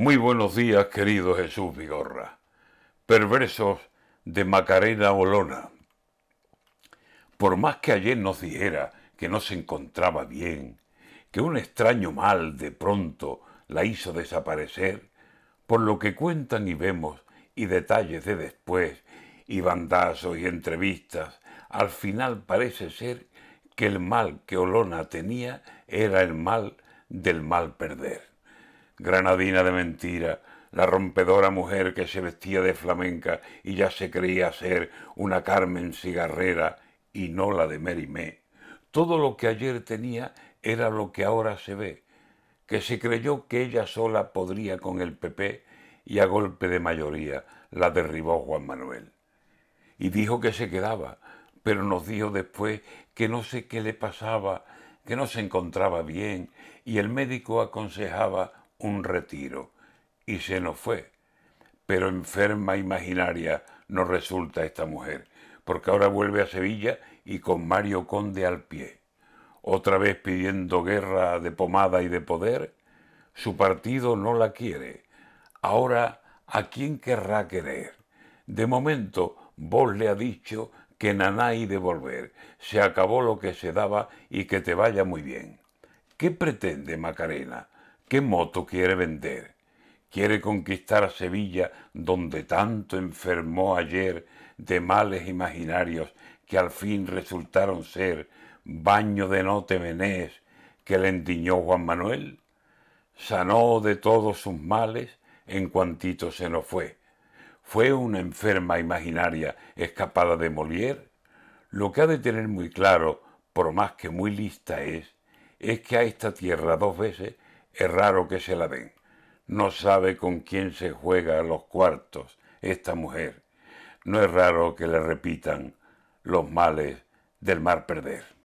Muy buenos días, querido Jesús Vigorra. Perversos de Macarena Olona. Por más que ayer nos dijera que no se encontraba bien, que un extraño mal de pronto la hizo desaparecer, por lo que cuentan y vemos y detalles de después, y bandazos y entrevistas, al final parece ser que el mal que Olona tenía era el mal del mal perder granadina de mentira, la rompedora mujer que se vestía de flamenca y ya se creía ser una Carmen cigarrera y no la de Merimé. Todo lo que ayer tenía era lo que ahora se ve, que se creyó que ella sola podría con el PP y a golpe de mayoría la derribó Juan Manuel. Y dijo que se quedaba, pero nos dijo después que no sé qué le pasaba, que no se encontraba bien, y el médico aconsejaba un retiro y se nos fue. Pero enferma imaginaria nos resulta esta mujer, porque ahora vuelve a Sevilla y con Mario Conde al pie. Otra vez pidiendo guerra de pomada y de poder, su partido no la quiere. Ahora, ¿a quién querrá querer? De momento, vos le ha dicho que naná de volver. Se acabó lo que se daba y que te vaya muy bien. ¿Qué pretende Macarena? ¿Qué moto quiere vender? Quiere conquistar a Sevilla, donde tanto enfermó ayer de males imaginarios que al fin resultaron ser baño de no temenés que le endiñó Juan Manuel. Sanó de todos sus males en cuantito se nos fue. Fue una enferma imaginaria escapada de Molière. Lo que ha de tener muy claro, por más que muy lista es, es que a esta tierra dos veces es raro que se la den. No sabe con quién se juega los cuartos esta mujer. No es raro que le repitan los males del mar perder.